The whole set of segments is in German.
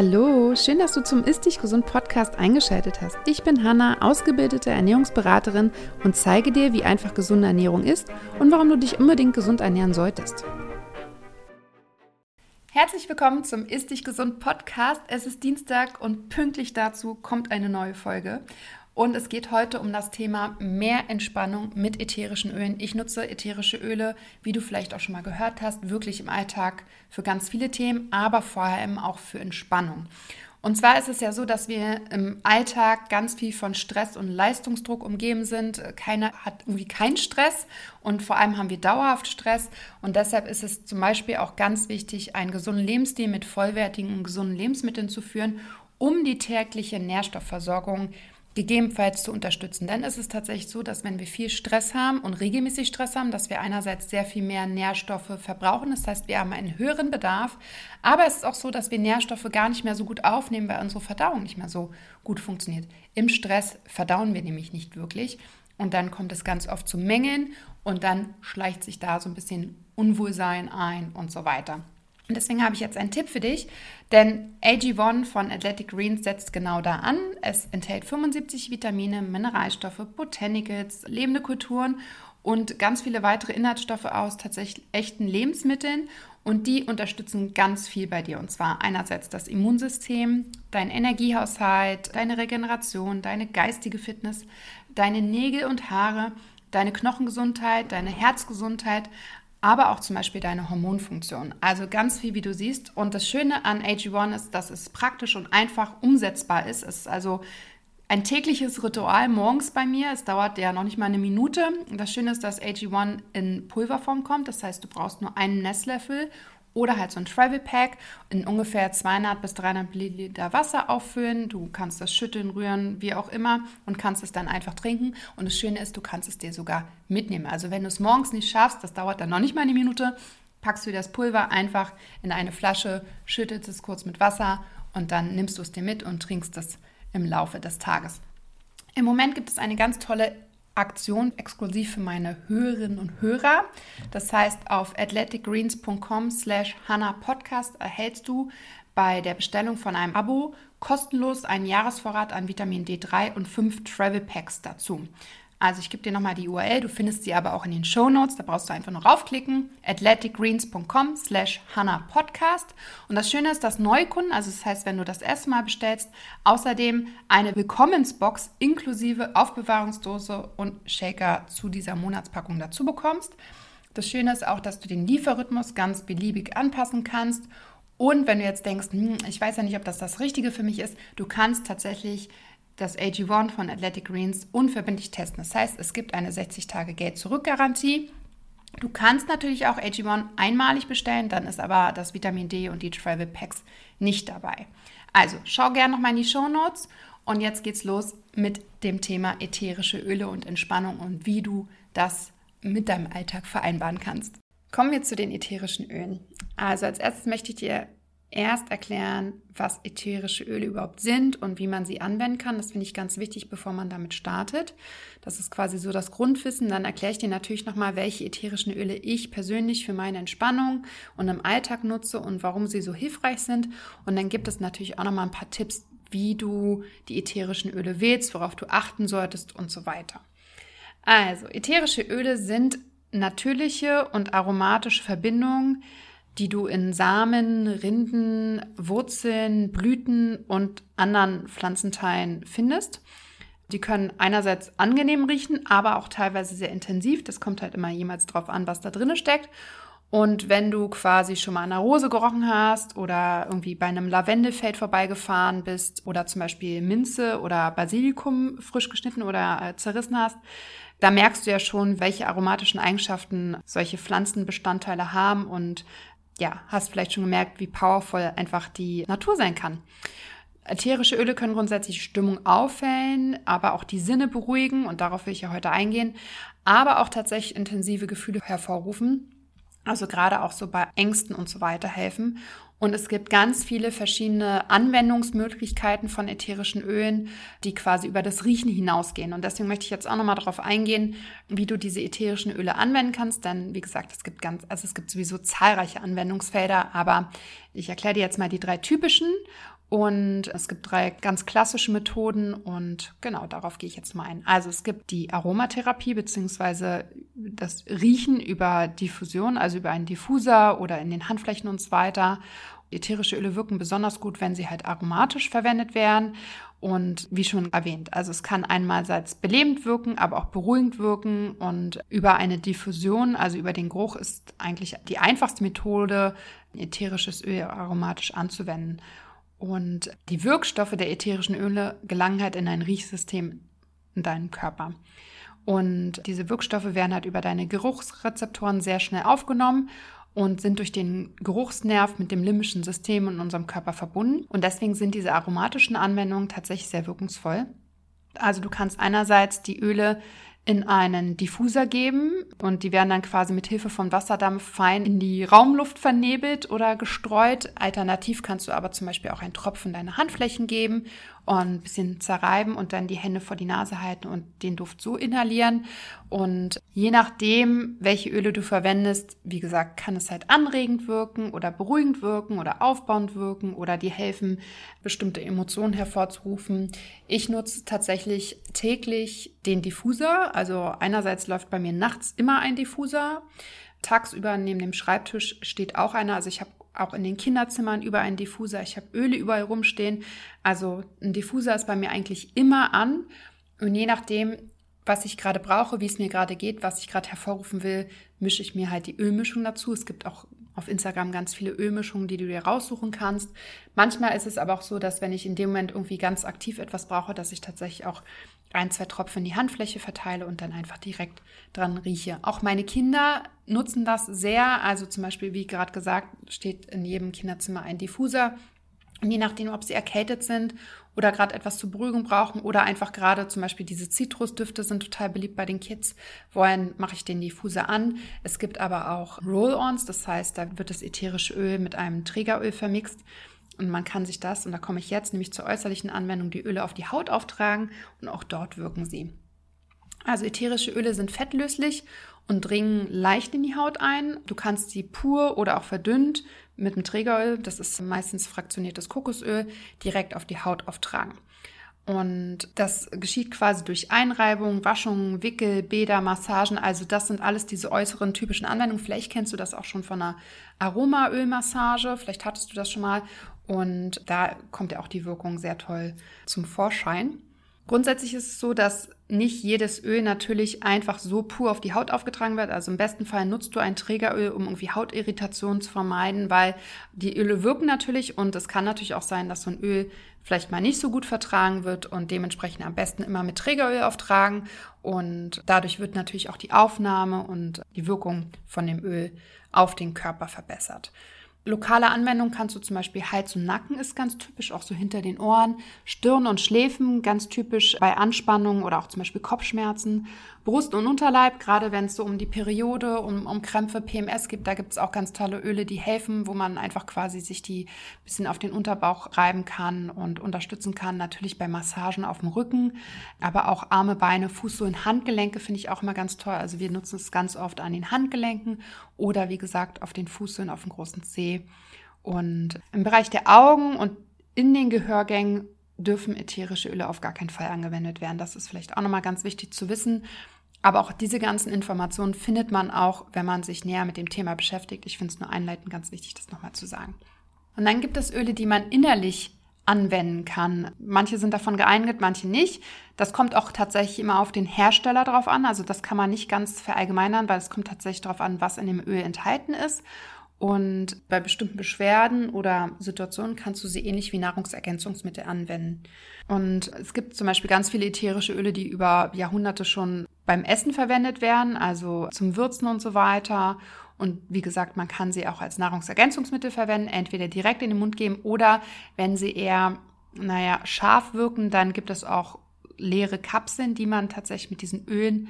Hallo, schön, dass du zum Ist Dich Gesund Podcast eingeschaltet hast. Ich bin Hanna, ausgebildete Ernährungsberaterin und zeige dir, wie einfach gesunde Ernährung ist und warum du dich unbedingt gesund ernähren solltest. Herzlich willkommen zum Ist Dich Gesund Podcast. Es ist Dienstag und pünktlich dazu kommt eine neue Folge. Und es geht heute um das Thema mehr Entspannung mit ätherischen Ölen. Ich nutze ätherische Öle, wie du vielleicht auch schon mal gehört hast, wirklich im Alltag für ganz viele Themen, aber vor allem auch für Entspannung. Und zwar ist es ja so, dass wir im Alltag ganz viel von Stress und Leistungsdruck umgeben sind. Keiner hat irgendwie keinen Stress und vor allem haben wir dauerhaft Stress. Und deshalb ist es zum Beispiel auch ganz wichtig, einen gesunden Lebensstil mit vollwertigen und gesunden Lebensmitteln zu führen, um die tägliche Nährstoffversorgung zu gegebenenfalls zu unterstützen. Denn es ist tatsächlich so, dass wenn wir viel Stress haben und regelmäßig Stress haben, dass wir einerseits sehr viel mehr Nährstoffe verbrauchen. Das heißt, wir haben einen höheren Bedarf. Aber es ist auch so, dass wir Nährstoffe gar nicht mehr so gut aufnehmen, weil unsere Verdauung nicht mehr so gut funktioniert. Im Stress verdauen wir nämlich nicht wirklich. Und dann kommt es ganz oft zu Mängeln und dann schleicht sich da so ein bisschen Unwohlsein ein und so weiter. Und deswegen habe ich jetzt einen Tipp für dich, denn AG1 von Athletic Greens setzt genau da an. Es enthält 75 Vitamine, Mineralstoffe, Botanicals, lebende Kulturen und ganz viele weitere Inhaltsstoffe aus tatsächlich echten Lebensmitteln. Und die unterstützen ganz viel bei dir. Und zwar einerseits das Immunsystem, dein Energiehaushalt, deine Regeneration, deine geistige Fitness, deine Nägel und Haare, deine Knochengesundheit, deine Herzgesundheit, aber auch zum Beispiel deine Hormonfunktion. Also ganz viel, wie du siehst. Und das Schöne an AG1 ist, dass es praktisch und einfach umsetzbar ist. Es ist also ein tägliches Ritual morgens bei mir. Es dauert ja noch nicht mal eine Minute. Das Schöne ist, dass AG1 in Pulverform kommt. Das heißt, du brauchst nur einen Nesslöffel oder halt so ein Travel Pack in ungefähr 200 bis 300 Milliliter Wasser auffüllen. Du kannst das schütteln, rühren, wie auch immer und kannst es dann einfach trinken. Und das Schöne ist, du kannst es dir sogar mitnehmen. Also wenn du es morgens nicht schaffst, das dauert dann noch nicht mal eine Minute, packst du das Pulver einfach in eine Flasche, schüttelst es kurz mit Wasser und dann nimmst du es dir mit und trinkst es im Laufe des Tages. Im Moment gibt es eine ganz tolle Aktion exklusiv für meine Hörerinnen und Hörer. Das heißt, auf athleticgreens.com slash Podcast erhältst du bei der Bestellung von einem Abo kostenlos einen Jahresvorrat an Vitamin D3 und fünf Travel Packs dazu. Also ich gebe dir nochmal die URL, du findest sie aber auch in den Show Notes, da brauchst du einfach nur raufklicken, athleticgreens.com slash Podcast. Und das Schöne ist, dass Neukunden, also das heißt, wenn du das erste Mal bestellst, außerdem eine Willkommensbox inklusive Aufbewahrungsdose und Shaker zu dieser Monatspackung dazu bekommst. Das Schöne ist auch, dass du den Lieferrhythmus ganz beliebig anpassen kannst. Und wenn du jetzt denkst, hm, ich weiß ja nicht, ob das das Richtige für mich ist, du kannst tatsächlich das AG1 von Athletic Greens unverbindlich testen. Das heißt, es gibt eine 60-Tage-Geld-Zurück-Garantie. Du kannst natürlich auch AG1 einmalig bestellen, dann ist aber das Vitamin D und die Travel Packs nicht dabei. Also schau gerne nochmal in die Show Notes und jetzt geht's los mit dem Thema ätherische Öle und Entspannung und wie du das mit deinem Alltag vereinbaren kannst. Kommen wir zu den ätherischen Ölen. Also als erstes möchte ich dir erst erklären, was ätherische Öle überhaupt sind und wie man sie anwenden kann. Das finde ich ganz wichtig, bevor man damit startet. Das ist quasi so das Grundwissen. Dann erkläre ich dir natürlich nochmal, welche ätherischen Öle ich persönlich für meine Entspannung und im Alltag nutze und warum sie so hilfreich sind. Und dann gibt es natürlich auch nochmal ein paar Tipps, wie du die ätherischen Öle wählst, worauf du achten solltest und so weiter. Also, ätherische Öle sind natürliche und aromatische Verbindungen, die du in Samen, Rinden, Wurzeln, Blüten und anderen Pflanzenteilen findest. Die können einerseits angenehm riechen, aber auch teilweise sehr intensiv. Das kommt halt immer jemals drauf an, was da drin steckt. Und wenn du quasi schon mal eine Rose gerochen hast oder irgendwie bei einem Lavendelfeld vorbeigefahren bist oder zum Beispiel Minze oder Basilikum frisch geschnitten oder äh, zerrissen hast, da merkst du ja schon, welche aromatischen Eigenschaften solche Pflanzenbestandteile haben und ja, hast vielleicht schon gemerkt, wie powerful einfach die Natur sein kann. Ätherische Öle können grundsätzlich Stimmung aufhellen, aber auch die Sinne beruhigen und darauf will ich ja heute eingehen, aber auch tatsächlich intensive Gefühle hervorrufen. Also gerade auch so bei Ängsten und so weiter helfen. Und es gibt ganz viele verschiedene Anwendungsmöglichkeiten von ätherischen Ölen, die quasi über das Riechen hinausgehen. Und deswegen möchte ich jetzt auch nochmal darauf eingehen, wie du diese ätherischen Öle anwenden kannst. Denn wie gesagt, es gibt ganz, also es gibt sowieso zahlreiche Anwendungsfelder, aber ich erkläre dir jetzt mal die drei typischen Und es gibt drei ganz klassische Methoden und genau darauf gehe ich jetzt mal ein. Also es gibt die Aromatherapie beziehungsweise das Riechen über Diffusion, also über einen Diffuser oder in den Handflächen und so weiter. Ätherische Öle wirken besonders gut, wenn sie halt aromatisch verwendet werden. Und wie schon erwähnt, also es kann einmalseits belebend wirken, aber auch beruhigend wirken. Und über eine Diffusion, also über den Geruch, ist eigentlich die einfachste Methode, ätherisches Öl aromatisch anzuwenden. Und die Wirkstoffe der ätherischen Öle gelangen halt in ein Riechsystem in deinem Körper. Und diese Wirkstoffe werden halt über deine Geruchsrezeptoren sehr schnell aufgenommen und sind durch den Geruchsnerv mit dem limbischen System in unserem Körper verbunden. Und deswegen sind diese aromatischen Anwendungen tatsächlich sehr wirkungsvoll. Also du kannst einerseits die Öle in einen Diffuser geben und die werden dann quasi mit Hilfe von Wasserdampf fein in die Raumluft vernebelt oder gestreut. Alternativ kannst du aber zum Beispiel auch einen Tropfen deine Handflächen geben und ein bisschen zerreiben und dann die Hände vor die Nase halten und den Duft so inhalieren. Und je nachdem, welche Öle du verwendest, wie gesagt, kann es halt anregend wirken oder beruhigend wirken oder aufbauend wirken oder dir helfen, bestimmte Emotionen hervorzurufen. Ich nutze tatsächlich täglich den Diffuser. Also einerseits läuft bei mir nachts immer ein Diffuser. Tagsüber neben dem Schreibtisch steht auch einer. Also ich habe auch in den Kinderzimmern über einen Diffuser. Ich habe Öle überall rumstehen. Also ein Diffuser ist bei mir eigentlich immer an. Und je nachdem, was ich gerade brauche, wie es mir gerade geht, was ich gerade hervorrufen will, mische ich mir halt die Ölmischung dazu. Es gibt auch auf Instagram ganz viele Ölmischungen, die du dir raussuchen kannst. Manchmal ist es aber auch so, dass wenn ich in dem Moment irgendwie ganz aktiv etwas brauche, dass ich tatsächlich auch ein, zwei Tropfen in die Handfläche verteile und dann einfach direkt dran rieche. Auch meine Kinder nutzen das sehr. Also zum Beispiel, wie gerade gesagt, steht in jedem Kinderzimmer ein Diffuser. Und je nachdem, ob sie erkältet sind oder gerade etwas zur Beruhigung brauchen oder einfach gerade zum Beispiel diese Zitrusdüfte sind total beliebt bei den Kids, wollen, mache ich den Diffuser an. Es gibt aber auch Roll-Ons, das heißt, da wird das ätherische Öl mit einem Trägeröl vermixt. Und man kann sich das, und da komme ich jetzt nämlich zur äußerlichen Anwendung, die Öle auf die Haut auftragen und auch dort wirken sie. Also ätherische Öle sind fettlöslich und dringen leicht in die Haut ein. Du kannst sie pur oder auch verdünnt mit einem Trägeröl, das ist meistens fraktioniertes Kokosöl, direkt auf die Haut auftragen. Und das geschieht quasi durch Einreibung, Waschung, Wickel, Bäder, Massagen. Also das sind alles diese äußeren typischen Anwendungen. Vielleicht kennst du das auch schon von einer Aromaölmassage. Vielleicht hattest du das schon mal. Und da kommt ja auch die Wirkung sehr toll zum Vorschein. Grundsätzlich ist es so, dass nicht jedes Öl natürlich einfach so pur auf die Haut aufgetragen wird. Also im besten Fall nutzt du ein Trägeröl, um irgendwie Hautirritationen zu vermeiden, weil die Öle wirken natürlich und es kann natürlich auch sein, dass so ein Öl vielleicht mal nicht so gut vertragen wird und dementsprechend am besten immer mit Trägeröl auftragen und dadurch wird natürlich auch die Aufnahme und die Wirkung von dem Öl auf den Körper verbessert. Lokale Anwendung kannst du zum Beispiel Hals und Nacken ist ganz typisch, auch so hinter den Ohren. Stirn und Schläfen ganz typisch bei Anspannung oder auch zum Beispiel Kopfschmerzen. Brust und Unterleib, gerade wenn es so um die Periode, um, um Krämpfe, PMS gibt, da gibt es auch ganz tolle Öle, die helfen, wo man einfach quasi sich die bisschen auf den Unterbauch reiben kann und unterstützen kann. Natürlich bei Massagen auf dem Rücken, aber auch Arme, Beine, Fußsohlen, Handgelenke finde ich auch immer ganz toll. Also wir nutzen es ganz oft an den Handgelenken oder wie gesagt auf den Fußsohlen, auf dem großen Zeh. Und im Bereich der Augen und in den Gehörgängen dürfen ätherische Öle auf gar keinen Fall angewendet werden. Das ist vielleicht auch nochmal ganz wichtig zu wissen. Aber auch diese ganzen Informationen findet man auch, wenn man sich näher mit dem Thema beschäftigt. Ich finde es nur einleitend ganz wichtig, das nochmal zu sagen. Und dann gibt es Öle, die man innerlich anwenden kann. Manche sind davon geeignet, manche nicht. Das kommt auch tatsächlich immer auf den Hersteller drauf an. Also das kann man nicht ganz verallgemeinern, weil es kommt tatsächlich darauf an, was in dem Öl enthalten ist. Und bei bestimmten Beschwerden oder Situationen kannst du sie ähnlich wie Nahrungsergänzungsmittel anwenden. Und es gibt zum Beispiel ganz viele ätherische Öle, die über Jahrhunderte schon beim Essen verwendet werden, also zum Würzen und so weiter. Und wie gesagt, man kann sie auch als Nahrungsergänzungsmittel verwenden, entweder direkt in den Mund geben oder wenn sie eher, naja, scharf wirken, dann gibt es auch leere Kapseln, die man tatsächlich mit diesen Ölen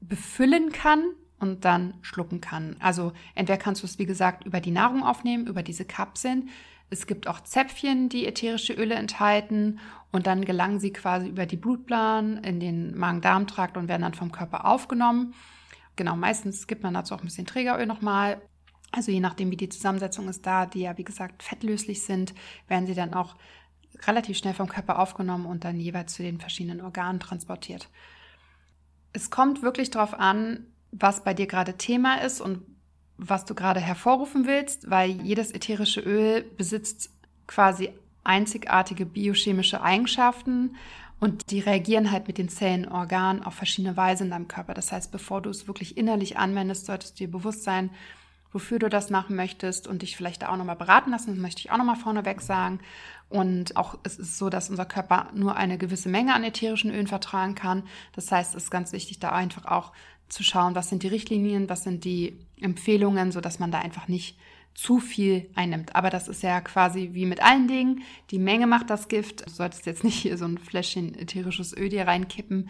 befüllen kann und dann schlucken kann. Also entweder kannst du es, wie gesagt, über die Nahrung aufnehmen, über diese Kapseln. Es gibt auch Zäpfchen, die ätherische Öle enthalten und dann gelangen sie quasi über die Blutbahn in den Magen-Darm-Trakt und werden dann vom Körper aufgenommen. Genau, meistens gibt man dazu auch ein bisschen Trägeröl nochmal. Also je nachdem, wie die Zusammensetzung ist da, die ja wie gesagt fettlöslich sind, werden sie dann auch relativ schnell vom Körper aufgenommen und dann jeweils zu den verschiedenen Organen transportiert. Es kommt wirklich darauf an, was bei dir gerade Thema ist und was du gerade hervorrufen willst, weil jedes ätherische Öl besitzt quasi einzigartige biochemische Eigenschaften und die reagieren halt mit den Zellen, Organen auf verschiedene Weise in deinem Körper. Das heißt, bevor du es wirklich innerlich anwendest, solltest du dir bewusst sein, wofür du das machen möchtest und dich vielleicht da auch nochmal beraten lassen. Das möchte ich auch nochmal vorneweg sagen. Und auch es ist so, dass unser Körper nur eine gewisse Menge an ätherischen Ölen vertragen kann. Das heißt, es ist ganz wichtig, da einfach auch zu schauen, was sind die Richtlinien, was sind die Empfehlungen, so dass man da einfach nicht zu viel einnimmt. Aber das ist ja quasi wie mit allen Dingen. Die Menge macht das Gift. Du solltest jetzt nicht hier so ein Fläschchen ätherisches Öl dir reinkippen.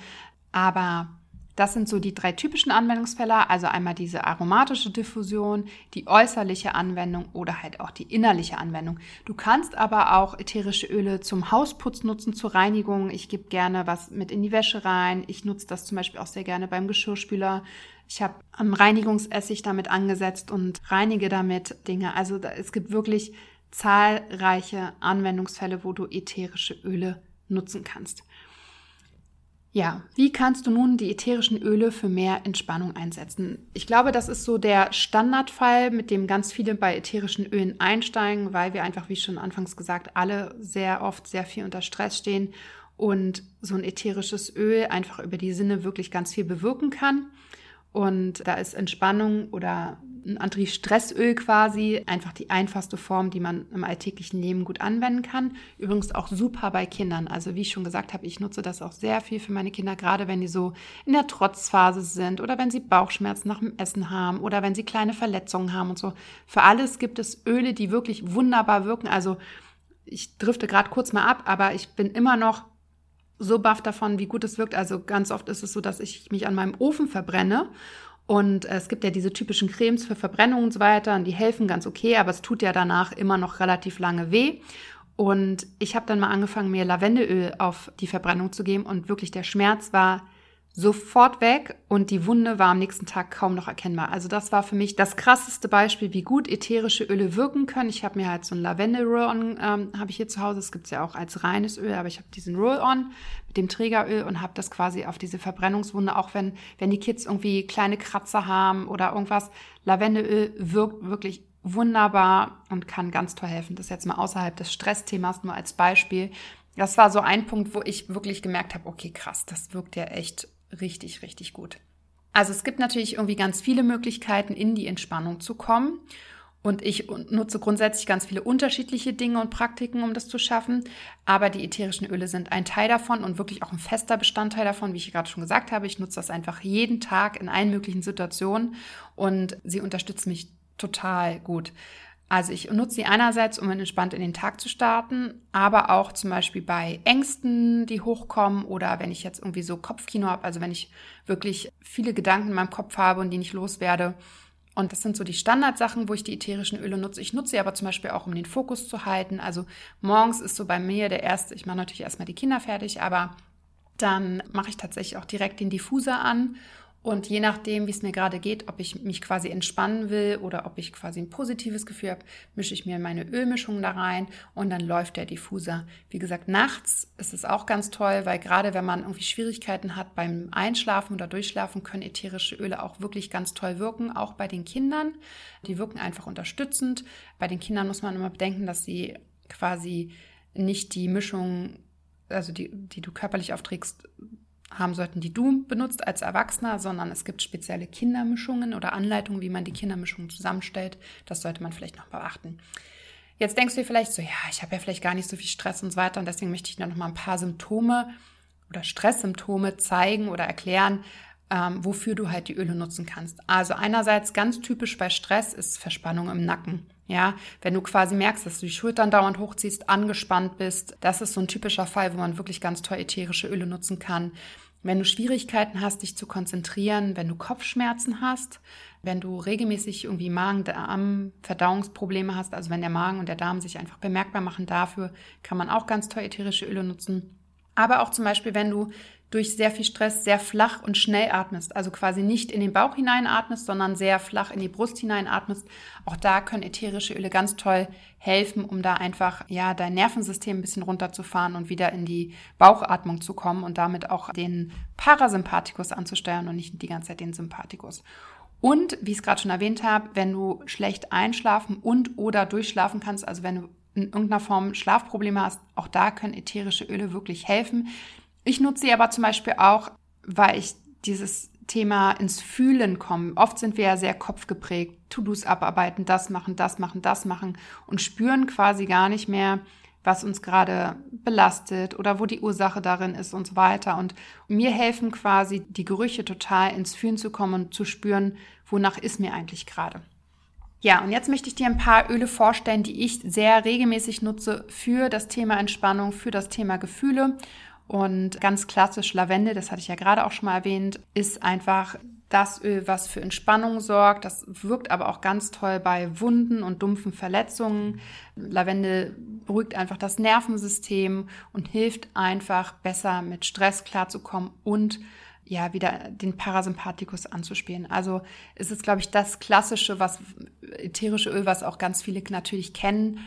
Aber das sind so die drei typischen Anwendungsfälle, also einmal diese aromatische Diffusion, die äußerliche Anwendung oder halt auch die innerliche Anwendung. Du kannst aber auch ätherische Öle zum Hausputz nutzen, zur Reinigung. Ich gebe gerne was mit in die Wäsche rein. Ich nutze das zum Beispiel auch sehr gerne beim Geschirrspüler. Ich habe am Reinigungsessig damit angesetzt und reinige damit Dinge. Also es gibt wirklich zahlreiche Anwendungsfälle, wo du ätherische Öle nutzen kannst. Ja, wie kannst du nun die ätherischen Öle für mehr Entspannung einsetzen? Ich glaube, das ist so der Standardfall, mit dem ganz viele bei ätherischen Ölen einsteigen, weil wir einfach, wie schon anfangs gesagt, alle sehr oft sehr viel unter Stress stehen und so ein ätherisches Öl einfach über die Sinne wirklich ganz viel bewirken kann. Und da ist Entspannung oder ein Anti-Stressöl quasi einfach die einfachste Form, die man im alltäglichen Leben gut anwenden kann. Übrigens auch super bei Kindern. Also wie ich schon gesagt habe, ich nutze das auch sehr viel für meine Kinder, gerade wenn die so in der Trotzphase sind oder wenn sie Bauchschmerzen nach dem Essen haben oder wenn sie kleine Verletzungen haben und so. Für alles gibt es Öle, die wirklich wunderbar wirken. Also ich drifte gerade kurz mal ab, aber ich bin immer noch so baff davon, wie gut es wirkt. Also ganz oft ist es so, dass ich mich an meinem Ofen verbrenne. Und es gibt ja diese typischen Cremes für Verbrennung und so weiter. Und die helfen ganz okay, aber es tut ja danach immer noch relativ lange weh. Und ich habe dann mal angefangen, mir Lavendelöl auf die Verbrennung zu geben. Und wirklich der Schmerz war sofort weg und die Wunde war am nächsten Tag kaum noch erkennbar. Also das war für mich das krasseste Beispiel, wie gut ätherische Öle wirken können. Ich habe mir halt so ein Lavendel-Roll-On, ähm, habe ich hier zu Hause. Das gibt's ja auch als reines Öl, aber ich habe diesen Roll-On mit dem Trägeröl und habe das quasi auf diese Verbrennungswunde, auch wenn, wenn die Kids irgendwie kleine Kratzer haben oder irgendwas. Lavendelöl wirkt wirklich wunderbar und kann ganz toll helfen. Das jetzt mal außerhalb des Stressthemas nur als Beispiel. Das war so ein Punkt, wo ich wirklich gemerkt habe, okay, krass, das wirkt ja echt richtig, richtig gut. Also es gibt natürlich irgendwie ganz viele Möglichkeiten, in die Entspannung zu kommen. Und ich nutze grundsätzlich ganz viele unterschiedliche Dinge und Praktiken, um das zu schaffen. Aber die ätherischen Öle sind ein Teil davon und wirklich auch ein fester Bestandteil davon, wie ich gerade schon gesagt habe. Ich nutze das einfach jeden Tag in allen möglichen Situationen und sie unterstützen mich total gut. Also ich nutze sie einerseits, um entspannt in den Tag zu starten, aber auch zum Beispiel bei Ängsten, die hochkommen oder wenn ich jetzt irgendwie so Kopfkino habe, also wenn ich wirklich viele Gedanken in meinem Kopf habe und die nicht loswerde. Und das sind so die Standardsachen, wo ich die ätherischen Öle nutze. Ich nutze sie aber zum Beispiel auch, um den Fokus zu halten. Also morgens ist so bei mir der erste, ich mache natürlich erstmal die Kinder fertig, aber dann mache ich tatsächlich auch direkt den Diffuser an und je nachdem, wie es mir gerade geht, ob ich mich quasi entspannen will oder ob ich quasi ein positives Gefühl habe, mische ich mir meine Ölmischung da rein und dann läuft der Diffuser. Wie gesagt, nachts ist es auch ganz toll, weil gerade wenn man irgendwie Schwierigkeiten hat beim Einschlafen oder Durchschlafen, können ätherische Öle auch wirklich ganz toll wirken, auch bei den Kindern. Die wirken einfach unterstützend. Bei den Kindern muss man immer bedenken, dass sie quasi nicht die Mischung, also die, die du körperlich aufträgst, haben sollten, die du benutzt als Erwachsener, sondern es gibt spezielle Kindermischungen oder Anleitungen, wie man die Kindermischungen zusammenstellt. Das sollte man vielleicht noch beachten. Jetzt denkst du dir vielleicht so, ja, ich habe ja vielleicht gar nicht so viel Stress und so weiter und deswegen möchte ich dir noch mal ein paar Symptome oder Stresssymptome zeigen oder erklären, ähm, wofür du halt die Öle nutzen kannst. Also einerseits ganz typisch bei Stress ist Verspannung im Nacken. Ja, wenn du quasi merkst, dass du die Schultern dauernd hochziehst, angespannt bist, das ist so ein typischer Fall, wo man wirklich ganz toll ätherische Öle nutzen kann. Wenn du Schwierigkeiten hast, dich zu konzentrieren, wenn du Kopfschmerzen hast, wenn du regelmäßig irgendwie Magen-Darm, Verdauungsprobleme hast, also wenn der Magen und der Darm sich einfach bemerkbar machen, dafür kann man auch ganz toll ätherische Öle nutzen. Aber auch zum Beispiel, wenn du durch sehr viel Stress sehr flach und schnell atmest, also quasi nicht in den Bauch hineinatmest, sondern sehr flach in die Brust hineinatmest, auch da können ätherische Öle ganz toll helfen, um da einfach ja dein Nervensystem ein bisschen runterzufahren und wieder in die Bauchatmung zu kommen und damit auch den Parasympathikus anzusteuern und nicht die ganze Zeit den Sympathikus. Und wie ich es gerade schon erwähnt habe, wenn du schlecht einschlafen und oder durchschlafen kannst, also wenn du in irgendeiner Form Schlafprobleme hast, auch da können ätherische Öle wirklich helfen. Ich nutze sie aber zum Beispiel auch, weil ich dieses Thema ins Fühlen komme. Oft sind wir ja sehr kopfgeprägt, To-Dos abarbeiten, das machen, das machen, das machen und spüren quasi gar nicht mehr, was uns gerade belastet oder wo die Ursache darin ist und so weiter. Und mir helfen quasi die Gerüche total ins Fühlen zu kommen und zu spüren, wonach ist mir eigentlich gerade. Ja, und jetzt möchte ich dir ein paar Öle vorstellen, die ich sehr regelmäßig nutze für das Thema Entspannung, für das Thema Gefühle. Und ganz klassisch Lavende, das hatte ich ja gerade auch schon mal erwähnt, ist einfach das Öl, was für Entspannung sorgt. Das wirkt aber auch ganz toll bei Wunden und dumpfen Verletzungen. Lavende beruhigt einfach das Nervensystem und hilft einfach besser mit Stress klarzukommen und ja, wieder den Parasympathikus anzuspielen. Also es ist, glaube ich, das klassische, was ätherische Öl, was auch ganz viele natürlich kennen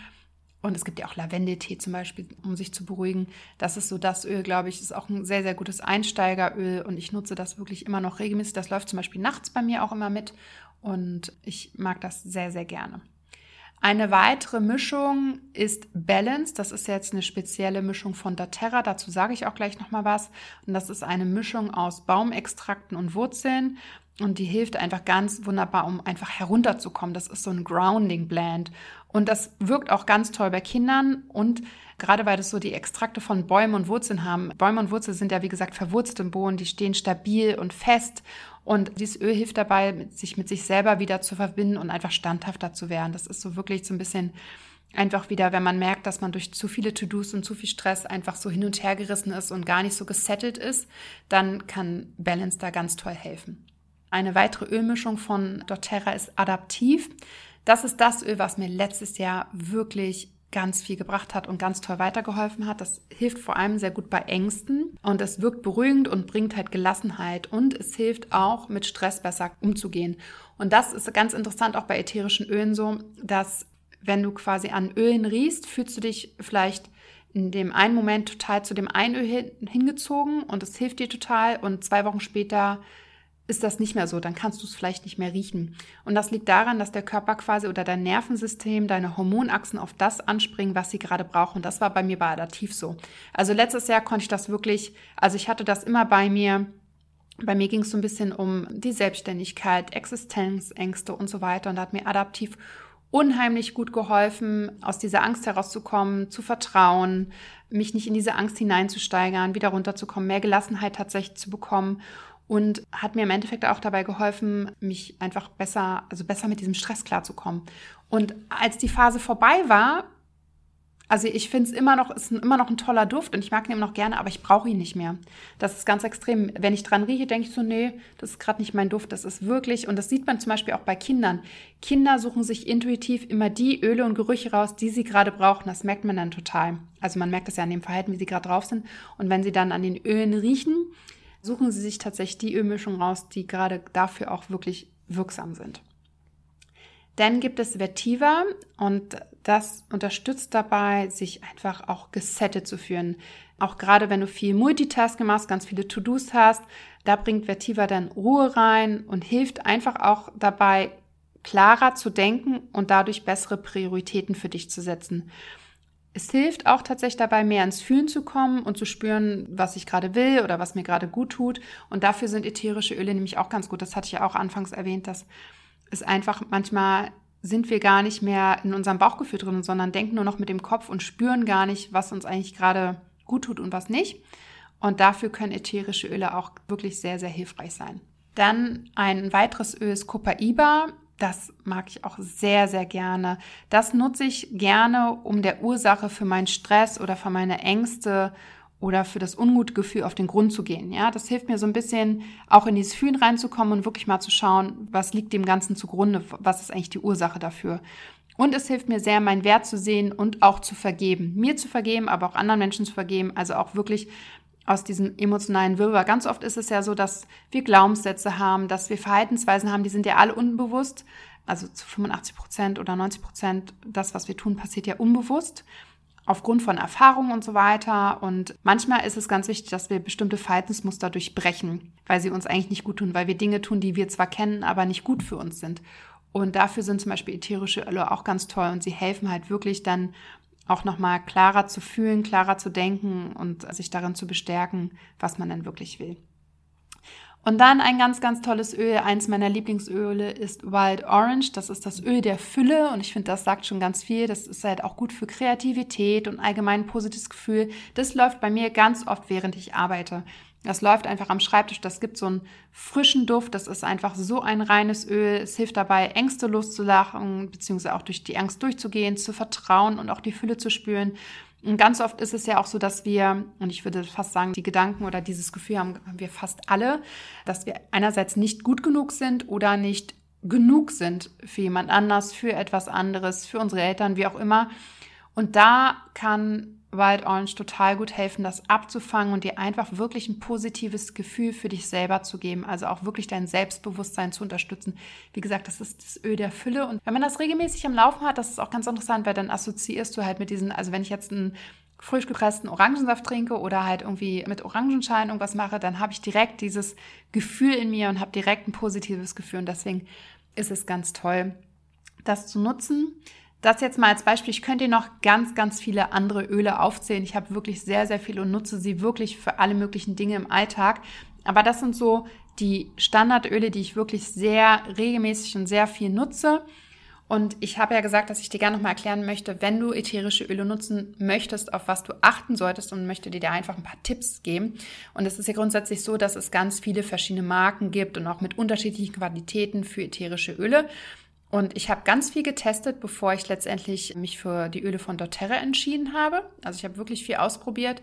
und es gibt ja auch Lavendeltee zum Beispiel, um sich zu beruhigen. Das ist so das Öl, glaube ich, ist auch ein sehr, sehr gutes Einsteigeröl und ich nutze das wirklich immer noch regelmäßig. Das läuft zum Beispiel nachts bei mir auch immer mit und ich mag das sehr, sehr gerne. Eine weitere Mischung ist Balance. Das ist jetzt eine spezielle Mischung von doTERRA. Dazu sage ich auch gleich nochmal was. Und das ist eine Mischung aus Baumextrakten und Wurzeln. Und die hilft einfach ganz wunderbar, um einfach herunterzukommen. Das ist so ein Grounding Blend. Und das wirkt auch ganz toll bei Kindern und gerade weil das so die Extrakte von Bäumen und Wurzeln haben. Bäume und Wurzeln sind ja wie gesagt verwurzelt im Boden, die stehen stabil und fest und dieses Öl hilft dabei, sich mit sich selber wieder zu verbinden und einfach standhafter zu werden. Das ist so wirklich so ein bisschen einfach wieder, wenn man merkt, dass man durch zu viele To-Dos und zu viel Stress einfach so hin und her gerissen ist und gar nicht so gesettelt ist, dann kann Balance da ganz toll helfen. Eine weitere Ölmischung von doTERRA ist adaptiv. Das ist das Öl, was mir letztes Jahr wirklich ganz viel gebracht hat und ganz toll weitergeholfen hat. Das hilft vor allem sehr gut bei Ängsten und es wirkt beruhigend und bringt halt Gelassenheit und es hilft auch mit Stress besser umzugehen. Und das ist ganz interessant auch bei ätherischen Ölen so, dass wenn du quasi an Ölen riechst, fühlst du dich vielleicht in dem einen Moment total zu dem einen Öl hingezogen und es hilft dir total und zwei Wochen später ist das nicht mehr so, dann kannst du es vielleicht nicht mehr riechen. Und das liegt daran, dass der Körper quasi oder dein Nervensystem, deine Hormonachsen auf das anspringen, was sie gerade brauchen. Das war bei mir bei Adaptiv so. Also letztes Jahr konnte ich das wirklich, also ich hatte das immer bei mir. Bei mir ging es so ein bisschen um die Selbstständigkeit, Existenzängste und so weiter. Und da hat mir Adaptiv unheimlich gut geholfen, aus dieser Angst herauszukommen, zu vertrauen, mich nicht in diese Angst hineinzusteigern, wieder runterzukommen, mehr Gelassenheit tatsächlich zu bekommen und hat mir im Endeffekt auch dabei geholfen, mich einfach besser, also besser mit diesem Stress klarzukommen. Und als die Phase vorbei war, also ich finde es immer noch, ist immer noch ein toller Duft und ich mag ihn immer noch gerne, aber ich brauche ihn nicht mehr. Das ist ganz extrem. Wenn ich dran rieche, denke ich so, nee, das ist gerade nicht mein Duft. Das ist wirklich, und das sieht man zum Beispiel auch bei Kindern. Kinder suchen sich intuitiv immer die Öle und Gerüche raus, die sie gerade brauchen. Das merkt man dann total. Also man merkt das ja an dem Verhalten, wie sie gerade drauf sind. Und wenn sie dann an den Ölen riechen, suchen Sie sich tatsächlich die Ölmischung raus, die gerade dafür auch wirklich wirksam sind. Dann gibt es Vertiva und das unterstützt dabei, sich einfach auch gesettet zu führen. Auch gerade wenn du viel Multitasking machst, ganz viele To-Dos hast, da bringt Vertiva dann Ruhe rein und hilft einfach auch dabei, klarer zu denken und dadurch bessere Prioritäten für dich zu setzen. Es hilft auch tatsächlich dabei, mehr ins Fühlen zu kommen und zu spüren, was ich gerade will oder was mir gerade gut tut. Und dafür sind ätherische Öle nämlich auch ganz gut. Das hatte ich ja auch anfangs erwähnt, dass es einfach manchmal sind wir gar nicht mehr in unserem Bauchgefühl drin, sondern denken nur noch mit dem Kopf und spüren gar nicht, was uns eigentlich gerade gut tut und was nicht. Und dafür können ätherische Öle auch wirklich sehr, sehr hilfreich sein. Dann ein weiteres Öl ist Copaiba. Das mag ich auch sehr, sehr gerne. Das nutze ich gerne, um der Ursache für meinen Stress oder für meine Ängste oder für das Ungutgefühl auf den Grund zu gehen. Ja, das hilft mir so ein bisschen auch in dieses Fühlen reinzukommen und wirklich mal zu schauen, was liegt dem Ganzen zugrunde, was ist eigentlich die Ursache dafür. Und es hilft mir sehr, meinen Wert zu sehen und auch zu vergeben. Mir zu vergeben, aber auch anderen Menschen zu vergeben. Also auch wirklich aus diesem emotionalen Wirrwarr. Ganz oft ist es ja so, dass wir Glaubenssätze haben, dass wir Verhaltensweisen haben, die sind ja alle unbewusst. Also zu 85 Prozent oder 90 Prozent, das, was wir tun, passiert ja unbewusst aufgrund von Erfahrungen und so weiter. Und manchmal ist es ganz wichtig, dass wir bestimmte Verhaltensmuster durchbrechen, weil sie uns eigentlich nicht gut tun, weil wir Dinge tun, die wir zwar kennen, aber nicht gut für uns sind. Und dafür sind zum Beispiel ätherische Öle auch ganz toll und sie helfen halt wirklich dann auch nochmal klarer zu fühlen, klarer zu denken und sich darin zu bestärken, was man denn wirklich will. Und dann ein ganz, ganz tolles Öl. Eins meiner Lieblingsöle ist Wild Orange. Das ist das Öl der Fülle. Und ich finde, das sagt schon ganz viel. Das ist halt auch gut für Kreativität und allgemein positives Gefühl. Das läuft bei mir ganz oft, während ich arbeite. Das läuft einfach am Schreibtisch. Das gibt so einen frischen Duft. Das ist einfach so ein reines Öl. Es hilft dabei, Ängste loszulachen, beziehungsweise auch durch die Angst durchzugehen, zu vertrauen und auch die Fülle zu spüren. Und ganz oft ist es ja auch so, dass wir, und ich würde fast sagen, die Gedanken oder dieses Gefühl haben, haben wir fast alle, dass wir einerseits nicht gut genug sind oder nicht genug sind für jemand anders, für etwas anderes, für unsere Eltern, wie auch immer. Und da kann Wild Orange total gut helfen, das abzufangen und dir einfach wirklich ein positives Gefühl für dich selber zu geben. Also auch wirklich dein Selbstbewusstsein zu unterstützen. Wie gesagt, das ist das Öl der Fülle. Und wenn man das regelmäßig am Laufen hat, das ist auch ganz interessant, weil dann assoziierst du halt mit diesen, also wenn ich jetzt einen frisch gepressten Orangensaft trinke oder halt irgendwie mit Orangenschein irgendwas mache, dann habe ich direkt dieses Gefühl in mir und habe direkt ein positives Gefühl. Und deswegen ist es ganz toll, das zu nutzen. Das jetzt mal als Beispiel. Ich könnte dir noch ganz, ganz viele andere Öle aufzählen. Ich habe wirklich sehr, sehr viele und nutze sie wirklich für alle möglichen Dinge im Alltag. Aber das sind so die Standardöle, die ich wirklich sehr regelmäßig und sehr viel nutze. Und ich habe ja gesagt, dass ich dir gerne nochmal erklären möchte, wenn du ätherische Öle nutzen möchtest, auf was du achten solltest und möchte dir da einfach ein paar Tipps geben. Und es ist ja grundsätzlich so, dass es ganz viele verschiedene Marken gibt und auch mit unterschiedlichen Qualitäten für ätherische Öle. Und ich habe ganz viel getestet, bevor ich letztendlich mich für die Öle von doTERRA entschieden habe. Also ich habe wirklich viel ausprobiert.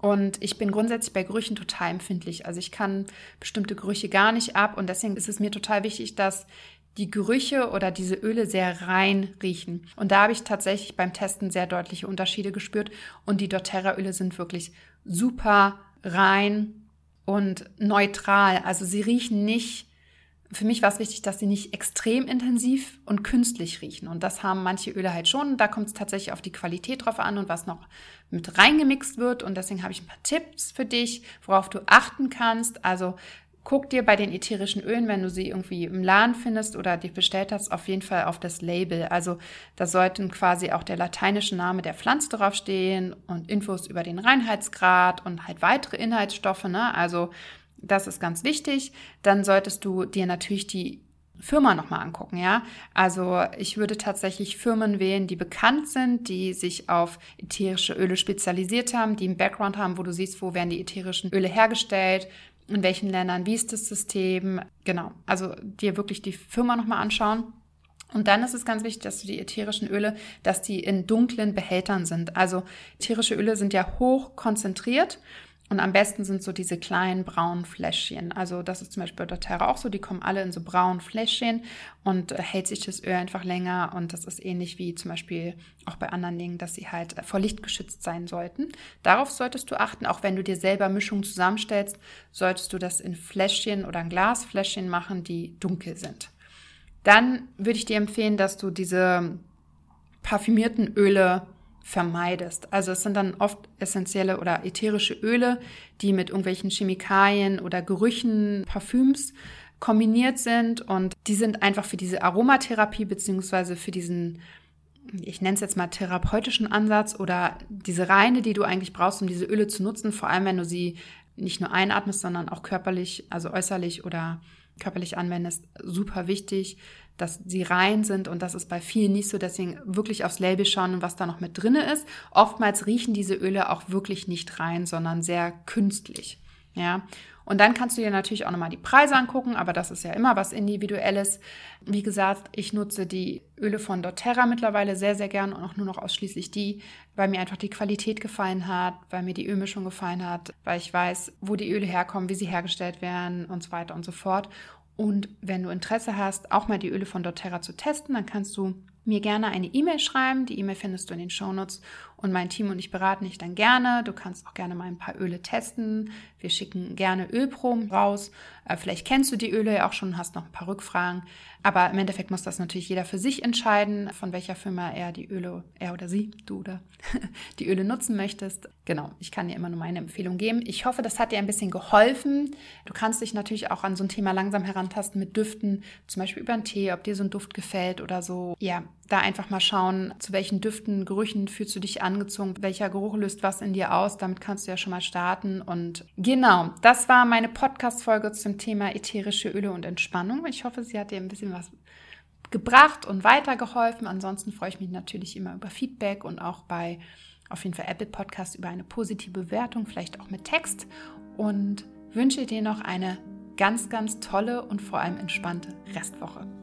Und ich bin grundsätzlich bei Gerüchen total empfindlich. Also ich kann bestimmte Gerüche gar nicht ab. Und deswegen ist es mir total wichtig, dass die Gerüche oder diese Öle sehr rein riechen. Und da habe ich tatsächlich beim Testen sehr deutliche Unterschiede gespürt. Und die doTERRA-Öle sind wirklich super rein und neutral. Also sie riechen nicht für mich war es wichtig, dass sie nicht extrem intensiv und künstlich riechen. Und das haben manche Öle halt schon. Da kommt es tatsächlich auf die Qualität drauf an und was noch mit reingemixt wird. Und deswegen habe ich ein paar Tipps für dich, worauf du achten kannst. Also guck dir bei den ätherischen Ölen, wenn du sie irgendwie im Laden findest oder die bestellt hast, auf jeden Fall auf das Label. Also da sollten quasi auch der lateinische Name der Pflanze draufstehen und Infos über den Reinheitsgrad und halt weitere Inhaltsstoffe. Ne? Also das ist ganz wichtig. Dann solltest du dir natürlich die Firma nochmal angucken, ja. Also ich würde tatsächlich Firmen wählen, die bekannt sind, die sich auf ätherische Öle spezialisiert haben, die einen Background haben, wo du siehst, wo werden die ätherischen Öle hergestellt, in welchen Ländern, wie ist das System, genau. Also dir wirklich die Firma nochmal anschauen. Und dann ist es ganz wichtig, dass du die ätherischen Öle, dass die in dunklen Behältern sind. Also ätherische Öle sind ja hoch konzentriert und am besten sind so diese kleinen braunen Fläschchen. Also das ist zum Beispiel bei doTERRA auch so. Die kommen alle in so braunen Fläschchen und äh, hält sich das Öl einfach länger. Und das ist ähnlich wie zum Beispiel auch bei anderen Dingen, dass sie halt vor Licht geschützt sein sollten. Darauf solltest du achten. Auch wenn du dir selber Mischungen zusammenstellst, solltest du das in Fläschchen oder in Glasfläschchen machen, die dunkel sind. Dann würde ich dir empfehlen, dass du diese parfümierten Öle vermeidest. Also es sind dann oft essentielle oder ätherische Öle, die mit irgendwelchen Chemikalien oder Gerüchen, Parfüms kombiniert sind und die sind einfach für diese Aromatherapie beziehungsweise für diesen ich nenne es jetzt mal therapeutischen Ansatz oder diese Reine, die du eigentlich brauchst, um diese Öle zu nutzen, vor allem wenn du sie nicht nur einatmest, sondern auch körperlich, also äußerlich oder körperlich anwendest, super wichtig, dass sie rein sind und das ist bei vielen nicht so. Deswegen wirklich aufs Label schauen, was da noch mit drinne ist. Oftmals riechen diese Öle auch wirklich nicht rein, sondern sehr künstlich. Ja. Und dann kannst du dir natürlich auch nochmal die Preise angucken, aber das ist ja immer was Individuelles. Wie gesagt, ich nutze die Öle von doTERRA mittlerweile sehr, sehr gern und auch nur noch ausschließlich die, weil mir einfach die Qualität gefallen hat, weil mir die Ölmischung gefallen hat, weil ich weiß, wo die Öle herkommen, wie sie hergestellt werden und so weiter und so fort. Und wenn du Interesse hast, auch mal die Öle von doTERRA zu testen, dann kannst du mir gerne eine E-Mail schreiben. Die E-Mail findest du in den Shownotes und mein Team und ich beraten dich dann gerne. Du kannst auch gerne mal ein paar Öle testen. Wir schicken gerne Ölproben raus. Äh, vielleicht kennst du die Öle ja auch schon, hast noch ein paar Rückfragen. Aber im Endeffekt muss das natürlich jeder für sich entscheiden, von welcher Firma er die Öle, er oder sie, du oder die Öle nutzen möchtest. Genau, ich kann dir immer nur meine Empfehlung geben. Ich hoffe, das hat dir ein bisschen geholfen. Du kannst dich natürlich auch an so ein Thema langsam herantasten mit Düften, zum Beispiel über einen Tee, ob dir so ein Duft gefällt oder so. Ja, da einfach mal schauen, zu welchen Düften, Gerüchen fühlst du dich angezogen, welcher Geruch löst was in dir aus. Damit kannst du ja schon mal starten. Und genau, das war meine Podcast-Folge zum Thema ätherische Öle und Entspannung. Ich hoffe, sie hat dir ein bisschen was gebracht und weitergeholfen. Ansonsten freue ich mich natürlich immer über Feedback und auch bei auf jeden Fall Apple Podcast über eine positive Bewertung, vielleicht auch mit Text. Und wünsche dir noch eine ganz, ganz tolle und vor allem entspannte Restwoche.